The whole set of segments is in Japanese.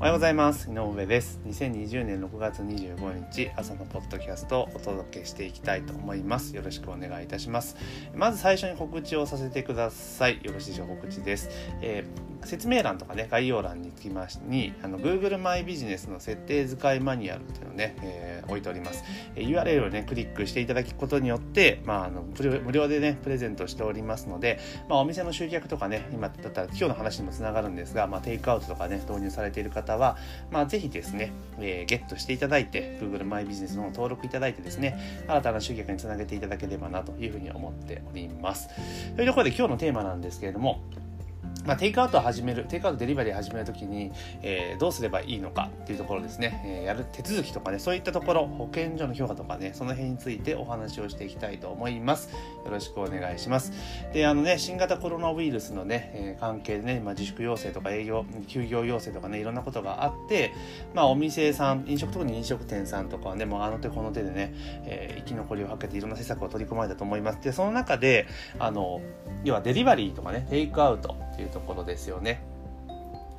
おはようございます。井上です。2020年6月25日朝のポッドキャストをお届けしていきたいと思います。よろしくお願いいたします。まず最初に告知をさせてください。よろしいでしょう。告知です、えー、説明欄とかね概要欄につきましにあの Google マイビジネスの設定使いマニュアルっていうのをね、えー、置いております、えー、URL をねクリックしていただくことによってまああの無料でねプレゼントしておりますのでまあお店の集客とかね今だったら今日の話にもつながるんですがまあテイクアウトとかね導入されている方は、まあ、ぜひですね、えー、ゲットしていただいて、Google マイビジネスの登録いただいてですね、新たな集客につなげていただければなというふうに思っております。というところで今日のテーマなんですけれども、まあ、テイクアウトを始める、テイクアウトデリバリーを始めるときに、えー、どうすればいいのかっていうところですね、えー、やる手続きとかね、そういったところ、保健所の評価とかね、その辺についてお話をしていきたいと思います。よろしくお願いします。で、あのね、新型コロナウイルスのね、えー、関係でね、まあ、自粛要請とか営業、休業要請とかね、いろんなことがあって、まあ、お店さん、飲食、特に飲食店さんとかはね、もうあの手この手でね、え生き残りをかけていろんな施策を取り込まれたと思います。で、その中で、あの、要はデリバリーとかね、テイクアウトいうところですよね。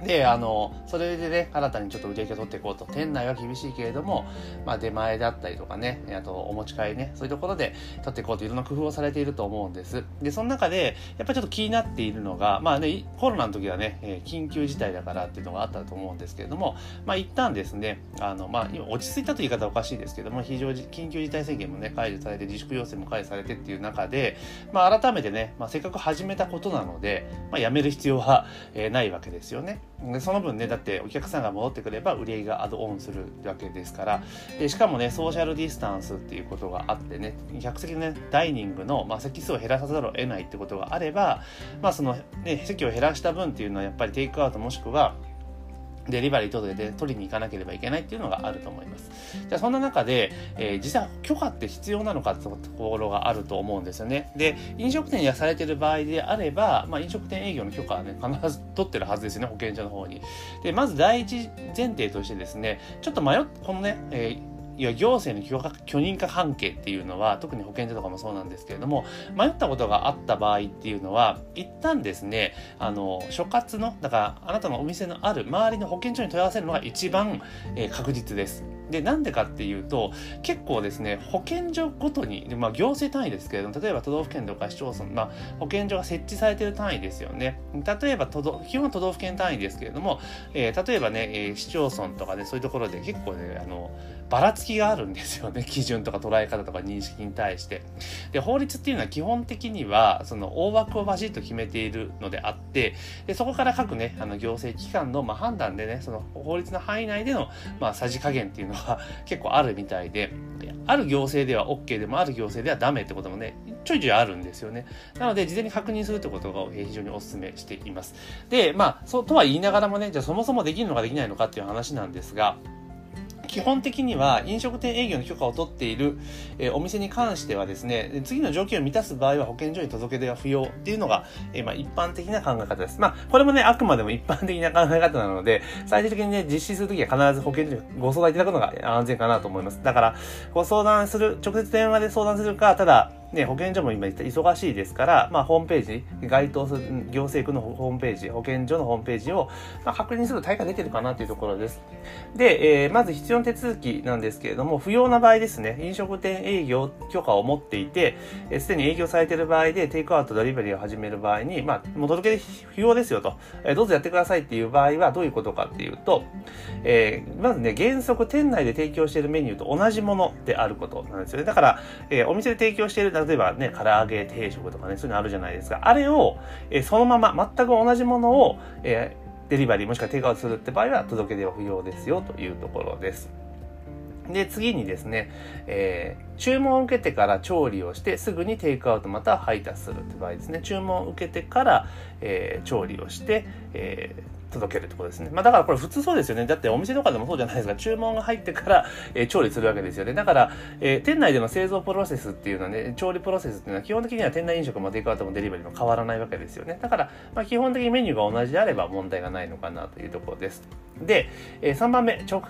で、あの、それでね、新たにちょっと売り上げを取っていこうと。店内は厳しいけれども、まあ出前だったりとかね、あとお持ち帰りね、そういうところで取っていこうといろんな工夫をされていると思うんです。で、その中で、やっぱりちょっと気になっているのが、まあね、コロナの時はね、緊急事態だからっていうのがあったと思うんですけれども、まあ一旦ですね、あの、まあ今落ち着いたという言い方はおかしいですけども、非常に緊急事態宣言もね、解除されて、自粛要請も解除されてっていう中で、まあ改めてね、まあせっかく始めたことなので、まあやめる必要は、え、ないわけですよね。でその分ねだってお客さんが戻ってくれば売り上げがアドオンするわけですから。でしかもねソーシャルディスタンスっていうことがあってね客席のねダイニングの、まあ、席数を減らさざるを得ないってことがあればまあそのね席を減らした分っていうのはやっぱりテイクアウトもしくはデリバリー届で取りに行かなければいけないっていうのがあると思います。じゃあそんな中で、えー、実は許可って必要なのかってところがあると思うんですよね。で、飲食店やされてる場合であれば、まあ飲食店営業の許可はね、必ず取ってるはずですよね、保健所の方に。で、まず第一前提としてですね、ちょっと迷っ、このね、えーいや行政の許可許認可関係っていうのは特に保健所とかもそうなんですけれども迷ったことがあった場合っていうのは一旦ですねあの所轄のだからあなたのお店のある周りの保健所に問い合わせるのが一番、えー、確実です。で、なんでかっていうと、結構ですね、保健所ごとに、まあ、行政単位ですけれども、例えば都道府県とか市町村、まあ、保健所が設置されている単位ですよね。例えば都道、基本都道府県単位ですけれども、えー、例えばね、えー、市町村とかね、そういうところで結構ね、あの、ばらつきがあるんですよね。基準とか捉え方とか認識に対して。で、法律っていうのは基本的には、その大枠をバシッと決めているのであって、で、そこから各ね、あの行政機関の、まあ、判断でね、その法律の範囲内での、まあ、さじ加減っていうのは結構あるみたいで、ある行政では OK でもある行政ではダメってこともね、ちょいちょいあるんですよね。なので、事前に確認するってことが非常にお勧めしています。で、まあ、そうとは言いながらもね、じゃあそもそもできるのかできないのかっていう話なんですが、基本的には飲食店営業の許可を取っている、え、お店に関してはですね、次の条件を満たす場合は保健所に届け出は不要っていうのが、え、まあ一般的な考え方です。まあこれもね、あくまでも一般的な考え方なので、最終的にね、実施するときは必ず保健所にご相談いただくのが安全かなと思います。だから、ご相談する、直接電話で相談するか、ただ、ね、保健所も今忙しいですから、まあ、ホームページ、該当する行政区のホームページ、保健所のホームページを、まあ、確認すると対価出てるかなというところです。で、えー、まず必要な手続きなんですけれども、不要な場合ですね、飲食店営業許可を持っていて、す、えー、で、に営業されている場合で、テイクアウト、デリバリーを始める場合に、まあ、もう届け不要ですよと、えー、どうぞやってくださいっていう場合はどういうことかっていうと、えー、まずね、原則店内で提供しているメニューと同じものであることなんですよね。だから、えー、お店で提供している例えばね、唐揚げ定食とかね、そういうのあるじゃないですか。あれを、えー、そのまま、全く同じものを、えー、デリバリーもしくはテイクアウトするって場合は届け出は不要ですよというところです。で、次にですね、えー、注文を受けてから調理をして、すぐにテイクアウトまたは配達するって場合ですね。注文を受けてから、えー、調理をして、えー届けるってことですね。まあだからこれ普通そうですよね。だってお店とかでもそうじゃないですか。注文が入ってから、えー、調理するわけですよね。だから、えー、店内での製造プロセスっていうのはね、調理プロセスっていうのは基本的には店内飲食もテイクアウトもデリバリーも変わらないわけですよね。だから、まあ基本的にメニューが同じであれば問題がないのかなというところです。で、え、3番目直、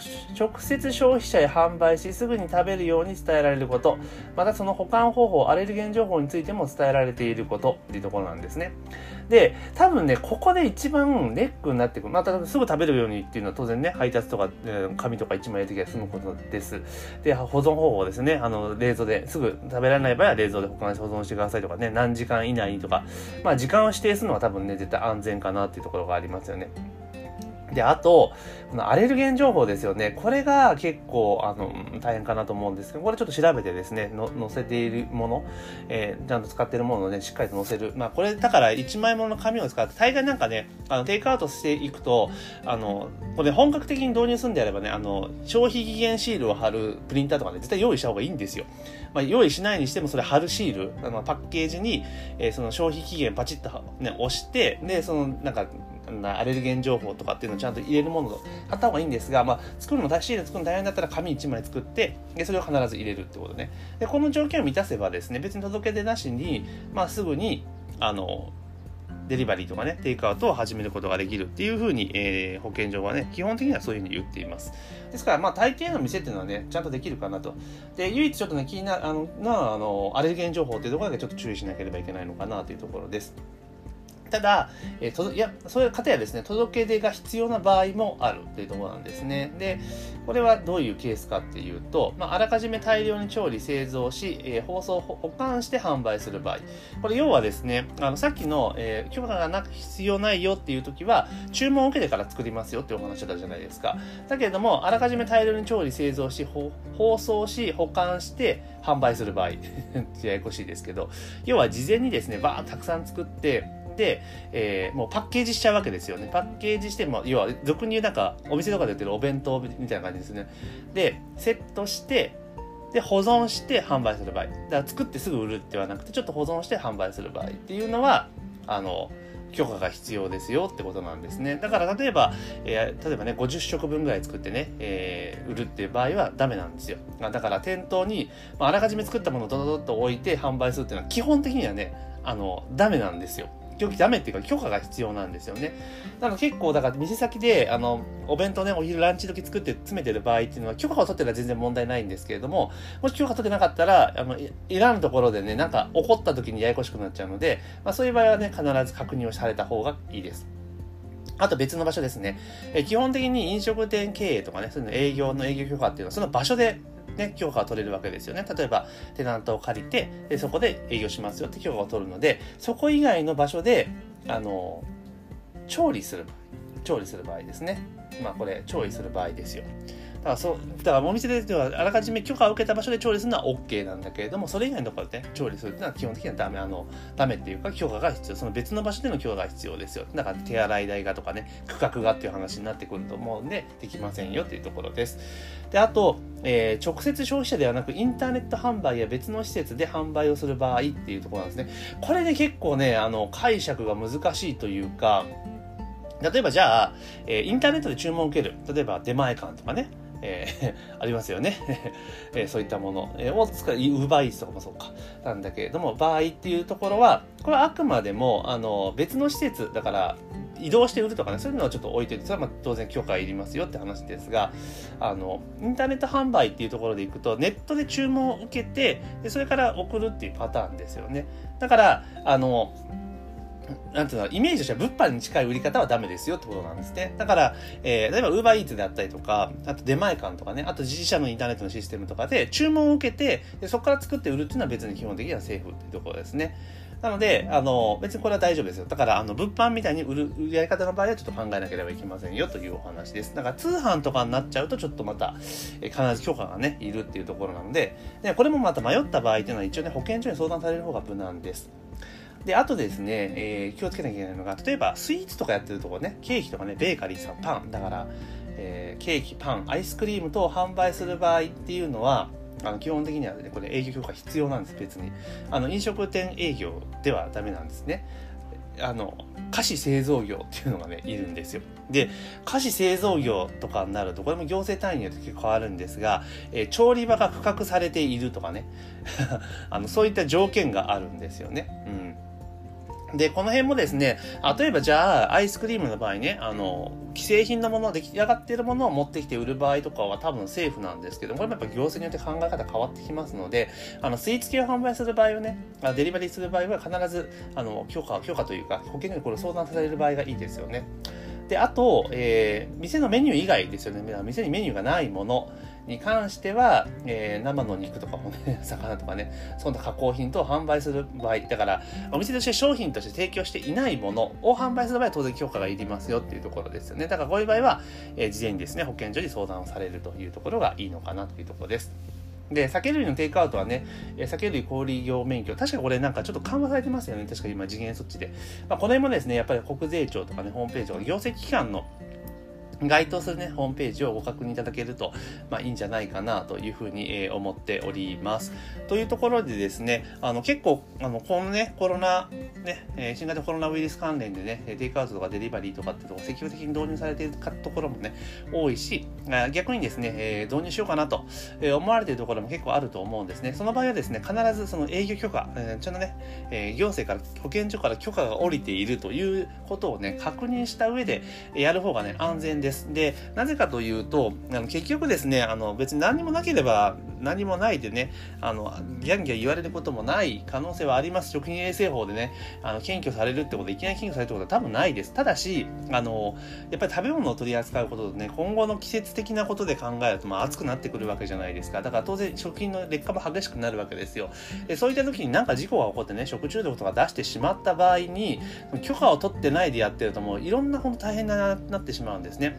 接消費者へ販売し、すぐに食べるように伝えられること、またその保管方法、アレルゲン情報についても伝えられていることっていうところなんですね。で、多分ね、ここで一番ネックになってくる。またすぐ食べるようにっていうのは当然ね、配達とか、え、紙とか1枚入れてきゃ済むことです。で、保存方法ですね、あの、冷蔵ですぐ食べられない場合は冷蔵で保管して保存してくださいとかね、何時間以内にとか、まあ時間を指定するのは多分ね、絶対安全かなっていうところがありますよね。で、あと、このアレルゲン情報ですよね。これが結構、あの、大変かなと思うんですけど、これちょっと調べてですね、の載せているもの、えー、ちゃんと使ってるものをね、しっかりと載せる。まあ、これ、だから1枚もの紙を使って、大概なんかね、あの、テイクアウトしていくと、あの、これ本格的に導入するんであればね、あの、消費期限シールを貼るプリンターとかね、絶対用意した方がいいんですよ。まあ、用意しないにしても、それ貼るシール、あの、パッケージに、えー、その消費期限パチッとね、押して、で、その、なんか、なアレルゲン情報とかっていうのをちゃんと入れるものを貼った方がいいんですが、まあ、作るのもシール作るの大変だったら紙1枚作ってでそれを必ず入れるってことねでこの条件を満たせばですね別に届け出なしに、まあ、すぐにあのデリバリーとかね、テイクアウトを始めることができるっていうふうに、えー、保健所はね、基本的にはそういうふうに言っています。ですから、まあ、大抵の店っていうのはね、ちゃんとできるかなと。で、唯一ちょっとね、気になる、あの、な、あの、アレルゲン情報っていうところだけちょっと注意しなければいけないのかなというところです。ただ、えー、といやそういう方やですね届け出が必要な場合もあるというところなんですね。でこれはどういうケースかっていうと、まあ、あらかじめ大量に調理製造し、えー、包装保管して販売する場合これ要はですねあのさっきの、えー、許可がなく必要ないよっていう時は注文を受けてから作りますよっていうお話だったじゃないですか。だけれどもあらかじめ大量に調理製造し包装し保管して販売する場合 ややこしいですけど要は事前にですねバーたくさん作ってで、えー、もうパッケージしちゃうわけですよね。パッケージして、も要は俗に言うなんかお店とかで売ってるお弁当みたいな感じですね。で、セットして、で、保存して販売する場合。だから作ってすぐ売るってはなくて、ちょっと保存して販売する場合っていうのは、あの、許可が必要ですよってことなんですね。だから例えば、えー、例えばね、50食分ぐらい作ってね、えー、売るっていう場合はダメなんですよ。だから店頭に、まあ、あらかじめ作ったものをドドドッと置いて販売するっていうのは基本的にはね、あの、ダメなんですよ。ダメっていうか許可が必要なんですよね。だから結構だから店先であのお弁当ねお昼ランチ時作って詰めてる場合っていうのは許可を取ってたら全然問題ないんですけれどももし許可取ってなかったらあのいらぬところでねなんか怒った時にややこしくなっちゃうので、まあ、そういう場合はね必ず確認をされた方がいいです。あと別の場所ですね。え基本的に飲食店経営とかね、そういうの営業の営業許可っていうのはその場所でね、許可が取れるわけですよね。例えば、テナントを借りて、でそこで営業しますよって許可を取るので、そこ以外の場所で、あの、調理する、調理する場合ですね。まあ、これ、調理する場合ですよ。だからそう、だからお店ではあらかじめ許可を受けた場所で調理するのは OK なんだけれども、それ以外のところで、ね、調理するっていうのは基本的にはダメ、あの、ダメっていうか許可が必要。その別の場所での許可が必要ですよ。だから手洗い代がとかね、区画がっていう話になってくると思うんで、できませんよっていうところです。で、あと、えー、直接消費者ではなく、インターネット販売や別の施設で販売をする場合っていうところなんですね。これね、結構ね、あの、解釈が難しいというか、例えばじゃあ、えー、インターネットで注文を受ける。例えば出前館とかね。えー、ありますよね、えー、そういったもの、え、を使う、ウーバーイーツとかもそうか、なんだけれども、場合っていうところは、これはあくまでも、あの、別の施設、だから、移動して売るとかね、そういうのはちょっと置いといて、それはまあ当然許可いりますよって話ですが、あの、インターネット販売っていうところでいくと、ネットで注文を受けて、でそれから送るっていうパターンですよね。だから、あの、なんていうの、イメージとしては物販に近い売り方はダメですよってことなんですね。だから、えー、例えば Uber Eats であったりとか、あと出前館とかね、あと自社のインターネットのシステムとかで注文を受けて、でそこから作って売るっていうのは別に基本的にはセーフっていうところですね。なので、あの、別にこれは大丈夫ですよ。だから、あの、物販みたいに売る、売りやり方の場合はちょっと考えなければいけませんよというお話です。だから、通販とかになっちゃうと、ちょっとまた、え必ず許可がね、いるっていうところなので、でこれもまた迷った場合っていうのは一応ね、保健所に相談される方が無難です。で、あとですね、えー、気をつけなきゃいけないのが、例えばスイーツとかやってるとこね、ケーキとかね、ベーカリーさん、パン、だから、えー、ケーキ、パン、アイスクリーム等を販売する場合っていうのは、あの基本的にはね、これ営業許可必要なんです、別に。あの、飲食店営業ではダメなんですね。あの、菓子製造業っていうのがね、いるんですよ。で、菓子製造業とかになると、これも行政単位によって結構変わるんですが、えー、調理場が区画されているとかね、あの、そういった条件があるんですよね。うん。で、この辺もですね、例えばじゃあ、アイスクリームの場合ね、あの、既製品のもの、出来上がっているものを持ってきて売る場合とかは多分セーフなんですけど、これもやっぱ行政によって考え方変わってきますので、あの、スイーツ系を販売する場合はね、デリバリーする場合は必ず、あの、許可、許可というか、保険料にこれ相談される場合がいいですよね。で、あと、えー、店のメニュー以外ですよね。店にメニューがないもの。に関しては、えー、生の肉とかもね、魚とかね、そんな加工品等を販売する場合、だから、お店として商品として提供していないものを販売する場合は当然許可がいりますよっていうところですよね。だからこういう場合は、えー、事前にですね、保健所に相談をされるというところがいいのかなというところです。で、酒類のテイクアウトはね、酒類小売業免許、確かこれなんかちょっと緩和されてますよね。確か今次元措置で。まあ、この辺もですね、やっぱり国税庁とかね、ホームページとか行政機関の該当するね、ホームページをご確認いただけると、まあいいんじゃないかなというふうに、えー、思っております。というところでですね、あの結構、あの、このね、コロナ、ね、えー、新型コロナウイルス関連でね、テイクアウトとかデリバリーとかっていうとこ積極的に導入されているところもね、多いし、逆にですね、えー、導入しようかなと思われているところも結構あると思うんですね。その場合はですね、必ずその営業許可、えー、ちゃんとね、え、行政から、保健所から許可が下りているということをね、確認した上でやる方がね、安全です。で、なぜかというと、あの結局ですね、あの別に何もなければ何もないでね、あの、ギャンギャン言われることもない可能性はあります。食品衛生法でね、あの、検挙されるってこと、いきなり検挙されるってことは多分ないです。ただし、あの、やっぱり食べ物を取り扱うこととね、今後の季節的なことで考えると、まあ暑くなってくるわけじゃないですか。だから当然食品の劣化も激しくなるわけですよ。でそういった時になんか事故が起こってね、食中毒とか出してしまった場合に、許可を取ってないでやってるともういろんな本当大変ななってしまうんですね。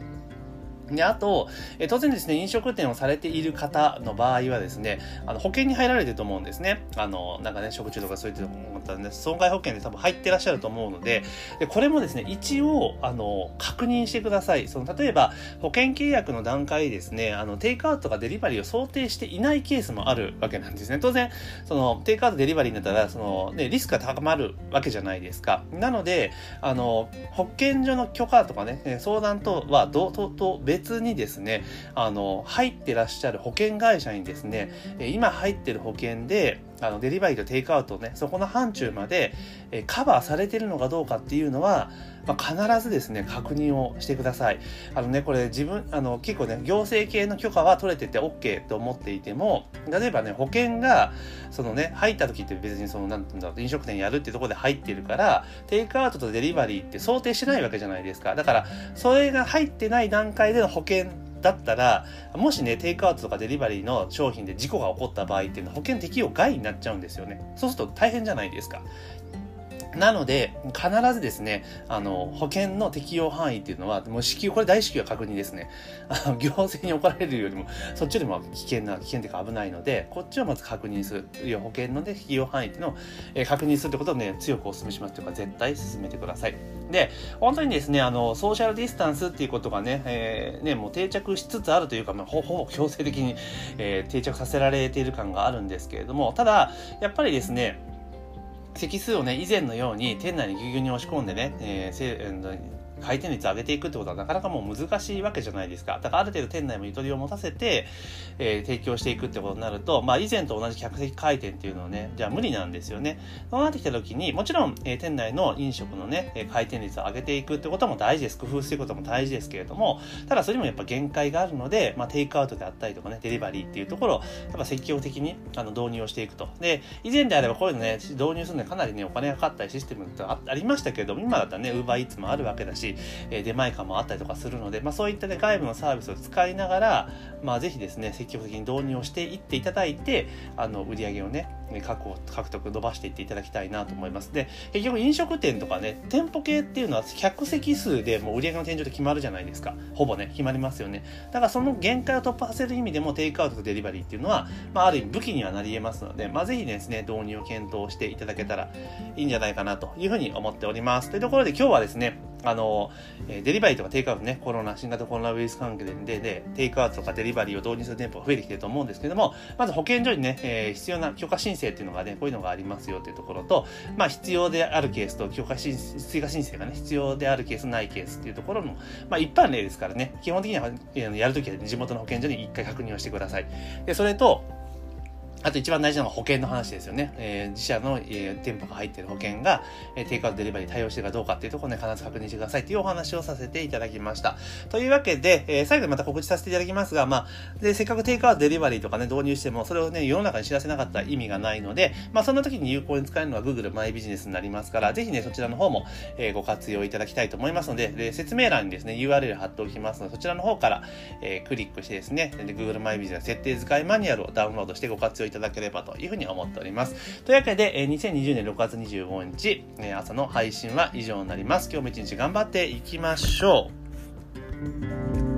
で、あと、え当然ですね、飲食店をされている方の場合はですね、あの保険に入られてると思うんですね。あの、なんかね、食中とかそういった思ったんで、損害保険で多分入ってらっしゃると思うので、でこれもですね、一応、あの、確認してください。その、例えば、保険契約の段階ですね、あの、テイクアウトとかデリバリーを想定していないケースもあるわけなんですね。当然、その、テイクアウトデリバリーになったら、その、ね、リスクが高まるわけじゃないですか。なので、あの、保健所の許可とかね、相談とは、どう、と、と別にですね、あの、入ってらっしゃる保険会社にですね、今入ってる保険で、あの、デリバリーとテイクアウトね、そこの範疇まで、えカバーされてるのかどうかっていうのは、まあ、必ずですね、確認をしてください。あのね、これ自分、あの、結構ね、行政系の許可は取れてて OK と思っていても、例えばね、保険が、そのね、入った時って別にその、なんてうんだろう、飲食店やるってとこで入ってるから、テイクアウトとデリバリーって想定してないわけじゃないですか。だから、それが入ってない段階での保険だったら、もしね、テイクアウトとかデリバリーの商品で事故が起こった場合っていうのは保険適用外になっちゃうんですよね。そうすると大変じゃないですか。なので、必ずですね、あの、保険の適用範囲っていうのは、もう支給、これ大支給は確認ですね。あの、行政に怒られるよりも、そっちよりも危険な、危険というか危ないので、こっちをまず確認する。いう保険のね、適用範囲っていうのを、えー、確認するってことをね、強くお勧めしますというか、絶対進めてください。で、本当にですね、あの、ソーシャルディスタンスっていうことがね、えー、ね、もう定着しつつあるというか、まあ、ほぼ強制的に、えー、定着させられている感があるんですけれども、ただ、やっぱりですね、席数をね、以前のように店内にぎゅうぎゅうに押し込んでね、えー、回転率上げていくってことはなかなかもう難しいわけじゃないですか。だからある程度店内もゆとりを持たせて、えー、提供していくってことになると、まあ以前と同じ客席回転っていうのはね、じゃあ無理なんですよね。そうなってきた時に、もちろん、えー、店内の飲食のね、回転率を上げていくってことも大事です。工夫することも大事ですけれども、ただそれにもやっぱ限界があるので、まあテイクアウトであったりとかね、デリバリーっていうところを、やっぱ積極的にあの導入をしていくと。で、以前であればこういうのね、導入するのにかなりね、お金がかかったりシステムってありましたけれども、今だったらね、ウーバーイーツもあるわけだし、え、出前感もあったりとかするので、まあ、そういったね、外部のサービスを使いながら、まあ、ぜひですね、積極的に導入をしていっていただいて、あの、売り上げをね、確保、獲得、伸ばしていっていただきたいなと思います。で、結局飲食店とかね、店舗系っていうのは客席数でもう売り上げの天井で決まるじゃないですか。ほぼね、決まりますよね。だからその限界を突破させる意味でもテイクアウトとデリバリーっていうのは、まあ、ある意味武器にはなり得ますので、まあ、ぜひですね、導入を検討していただけたらいいんじゃないかなというふうに思っております。というところで今日はですね、あの、デリバリーとかテイクアウトね、コロナ、新型コロナウイルス関係で、で、テイクアウトとかデリバリーを導入する店舗が増えてきてると思うんですけども、まず保健所にね、えー、必要な許可申請っていうのがね、こういうのがありますよというところと、まあ、必要であるケースと、許可申追加申請がね、必要であるケース、ないケースっていうところの、まあ、一般例ですからね、基本的にはえやるときは地元の保健所に一回確認をしてください。で、それと、あと一番大事なのは保険の話ですよね。えー、自社の、えー、店舗が入っている保険が、えー、テイクアウトデリバリー対応してるかどうかっていうところね、必ず確認してくださいっていうお話をさせていただきました。というわけで、えー、最後にまた告知させていただきますが、まあ、で、せっかくテイクアウトデリバリーとかね、導入しても、それをね、世の中に知らせなかったら意味がないので、まあ、そんな時に有効に使えるのは Google マイビジネスになりますから、ぜひね、そちらの方も、えー、ご活用いただきたいと思いますので、で説明欄にですね、URL 貼っておきますので、そちらの方から、えー、クリックしてですね、Google マイビジネス設定使いマニュアルをダウンロードしてご活用いただければというふうに思っております。というわけで、え2020年6月25日、え朝の配信は以上になります。今日も一日頑張っていきましょう。